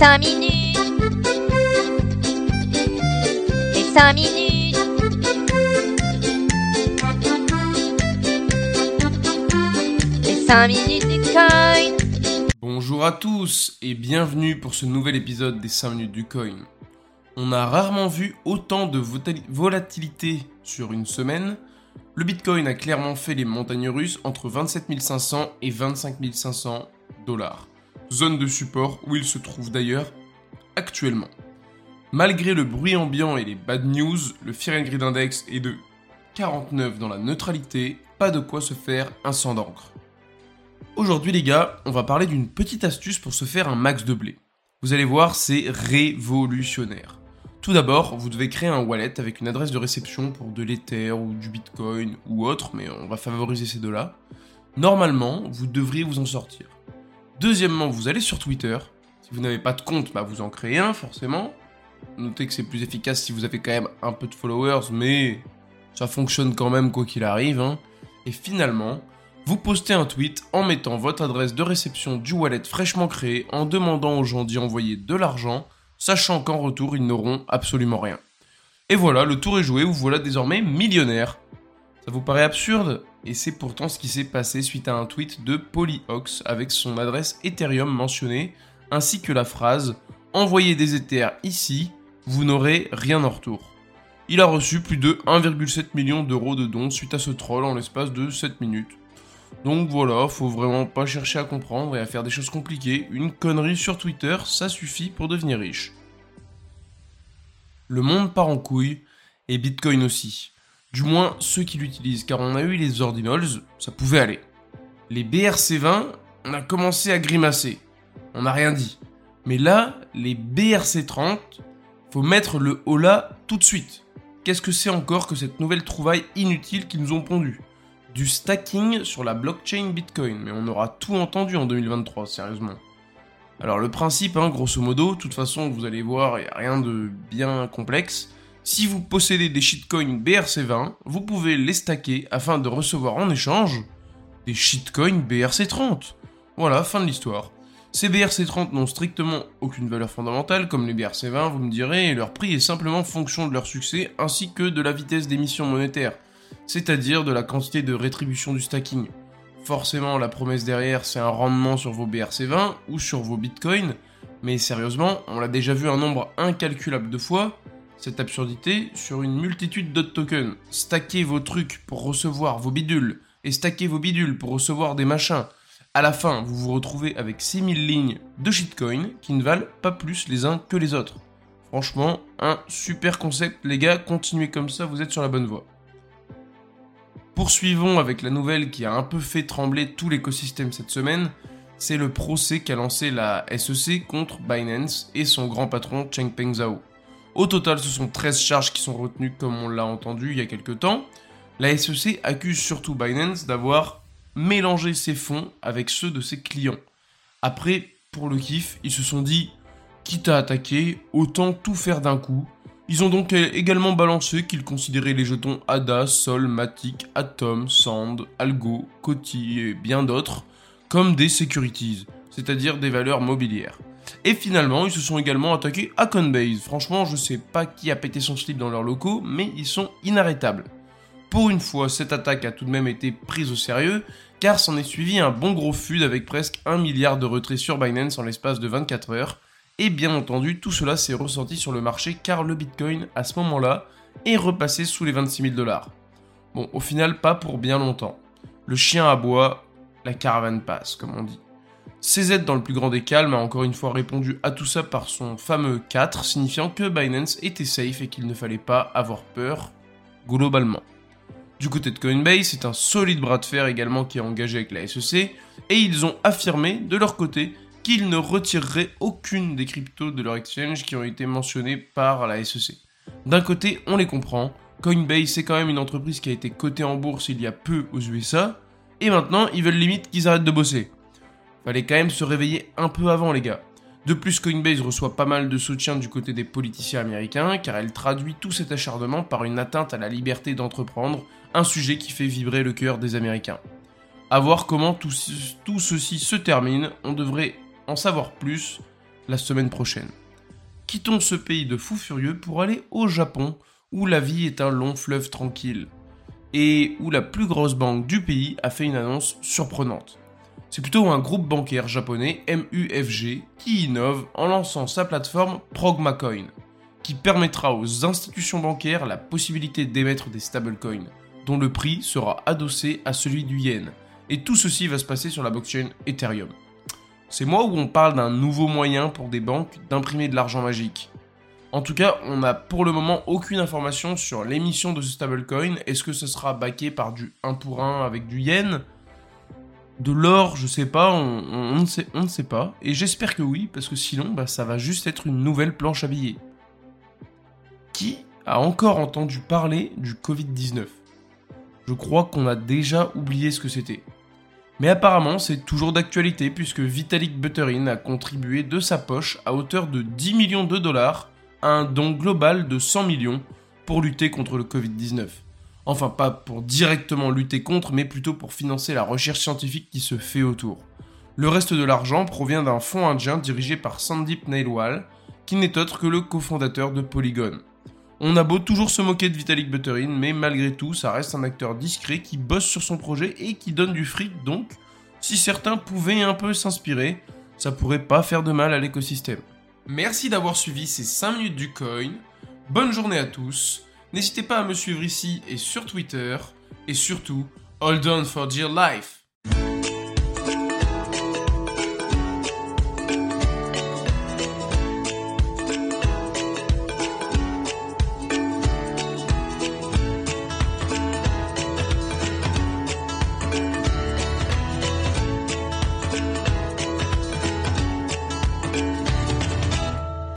5 minutes. Les 5 minutes. Les 5 minutes du coin. Bonjour à tous et bienvenue pour ce nouvel épisode des 5 minutes du coin. On a rarement vu autant de volatilité sur une semaine. Le Bitcoin a clairement fait les montagnes russes entre 27 500 et 25 500 dollars. Zone de support où il se trouve d'ailleurs actuellement. Malgré le bruit ambiant et les bad news, le Fear and Greed Index est de 49 dans la neutralité, pas de quoi se faire un sang d'encre. Aujourd'hui les gars, on va parler d'une petite astuce pour se faire un max de blé. Vous allez voir, c'est révolutionnaire. Tout d'abord, vous devez créer un wallet avec une adresse de réception pour de l'Ether ou du Bitcoin ou autre, mais on va favoriser ces deux-là. Normalement, vous devriez vous en sortir. Deuxièmement, vous allez sur Twitter. Si vous n'avez pas de compte, bah vous en créez un forcément. Notez que c'est plus efficace si vous avez quand même un peu de followers, mais ça fonctionne quand même quoi qu'il arrive. hein. Et finalement, vous postez un tweet en mettant votre adresse de réception du wallet fraîchement créé en demandant aux gens d'y envoyer de l'argent, sachant qu'en retour ils n'auront absolument rien. Et voilà, le tour est joué, vous voilà désormais millionnaire. Ça vous paraît absurde? Et c'est pourtant ce qui s'est passé suite à un tweet de Polyox avec son adresse Ethereum mentionnée, ainsi que la phrase Envoyez des Ethers ici, vous n'aurez rien en retour. Il a reçu plus de 1,7 million d'euros de dons suite à ce troll en l'espace de 7 minutes. Donc voilà, faut vraiment pas chercher à comprendre et à faire des choses compliquées. Une connerie sur Twitter, ça suffit pour devenir riche. Le monde part en couille, et Bitcoin aussi. Du moins ceux qui l'utilisent, car on a eu les ordinals, ça pouvait aller. Les BRC20, on a commencé à grimacer. On n'a rien dit. Mais là, les BRC30, faut mettre le là tout de suite. Qu'est-ce que c'est encore que cette nouvelle trouvaille inutile qu'ils nous ont pondue? Du stacking sur la blockchain Bitcoin, mais on aura tout entendu en 2023, sérieusement. Alors le principe, hein, grosso modo, de toute façon, vous allez voir, il n'y a rien de bien complexe. Si vous possédez des shitcoins BRC20, vous pouvez les stacker afin de recevoir en échange des shitcoins BRC30. Voilà, fin de l'histoire. Ces BRC30 n'ont strictement aucune valeur fondamentale comme les BRC20, vous me direz, et leur prix est simplement fonction de leur succès ainsi que de la vitesse d'émission monétaire, c'est-à-dire de la quantité de rétribution du stacking. Forcément, la promesse derrière, c'est un rendement sur vos BRC20 ou sur vos bitcoins, mais sérieusement, on l'a déjà vu un nombre incalculable de fois, cette absurdité, sur une multitude d'autres tokens. Stacker vos trucs pour recevoir vos bidules, et stacker vos bidules pour recevoir des machins. À la fin, vous vous retrouvez avec 6000 lignes de shitcoins qui ne valent pas plus les uns que les autres. Franchement, un super concept, les gars, continuez comme ça, vous êtes sur la bonne voie. Poursuivons avec la nouvelle qui a un peu fait trembler tout l'écosystème cette semaine, c'est le procès qu'a lancé la SEC contre Binance et son grand patron Chengpeng Zhao. Au total, ce sont 13 charges qui sont retenues comme on l'a entendu il y a quelques temps. La SEC accuse surtout Binance d'avoir mélangé ses fonds avec ceux de ses clients. Après, pour le kiff, ils se sont dit, quitte à attaquer, autant tout faire d'un coup. Ils ont donc également balancé qu'ils considéraient les jetons ADA, Sol, Matic, Atom, Sand, Algo, Coty et bien d'autres comme des securities, c'est-à-dire des valeurs mobilières. Et finalement, ils se sont également attaqués à Coinbase. Franchement, je sais pas qui a pété son slip dans leurs locaux, mais ils sont inarrêtables. Pour une fois, cette attaque a tout de même été prise au sérieux, car s'en est suivi un bon gros feud avec presque 1 milliard de retraits sur Binance en l'espace de 24 heures. Et bien entendu, tout cela s'est ressenti sur le marché car le Bitcoin, à ce moment-là, est repassé sous les 26 000 dollars. Bon, au final, pas pour bien longtemps. Le chien aboie, la caravane passe, comme on dit. CZ, dans le plus grand des calmes, a encore une fois répondu à tout ça par son fameux 4, signifiant que Binance était safe et qu'il ne fallait pas avoir peur, globalement. Du côté de Coinbase, c'est un solide bras de fer également qui est engagé avec la SEC, et ils ont affirmé de leur côté qu'ils ne retireraient aucune des cryptos de leur exchange qui ont été mentionnées par la SEC. D'un côté, on les comprend, Coinbase c'est quand même une entreprise qui a été cotée en bourse il y a peu aux USA, et maintenant ils veulent limite qu'ils arrêtent de bosser. Fallait quand même se réveiller un peu avant les gars. De plus, Coinbase reçoit pas mal de soutien du côté des politiciens américains, car elle traduit tout cet acharnement par une atteinte à la liberté d'entreprendre, un sujet qui fait vibrer le cœur des Américains. A voir comment tout, tout ceci se termine, on devrait en savoir plus la semaine prochaine. Quittons ce pays de fous furieux pour aller au Japon, où la vie est un long fleuve tranquille, et où la plus grosse banque du pays a fait une annonce surprenante. C'est plutôt un groupe bancaire japonais, MUFG, qui innove en lançant sa plateforme ProgmaCoin, qui permettra aux institutions bancaires la possibilité d'émettre des stablecoins, dont le prix sera adossé à celui du yen. Et tout ceci va se passer sur la blockchain Ethereum. C'est moi où on parle d'un nouveau moyen pour des banques d'imprimer de l'argent magique. En tout cas, on n'a pour le moment aucune information sur l'émission de ce stablecoin. Est-ce que ce sera backé par du 1 pour 1 avec du yen? De l'or, je sais pas, on, ne sait, pas. Et j'espère que oui, parce que sinon, bah, ça va juste être une nouvelle planche à billets. Qui a encore entendu parler du Covid-19 Je crois qu'on a déjà oublié ce que c'était. Mais apparemment, c'est toujours d'actualité puisque Vitalik Buterin a contribué de sa poche à hauteur de 10 millions de dollars à un don global de 100 millions pour lutter contre le Covid-19. Enfin, pas pour directement lutter contre, mais plutôt pour financer la recherche scientifique qui se fait autour. Le reste de l'argent provient d'un fonds indien dirigé par Sandeep Nailwal, qui n'est autre que le cofondateur de Polygon. On a beau toujours se moquer de Vitalik Buterin, mais malgré tout, ça reste un acteur discret qui bosse sur son projet et qui donne du fric, donc si certains pouvaient un peu s'inspirer, ça pourrait pas faire de mal à l'écosystème. Merci d'avoir suivi ces 5 minutes du coin. Bonne journée à tous. N'hésitez pas à me suivre ici et sur Twitter. Et surtout, hold on for dear life.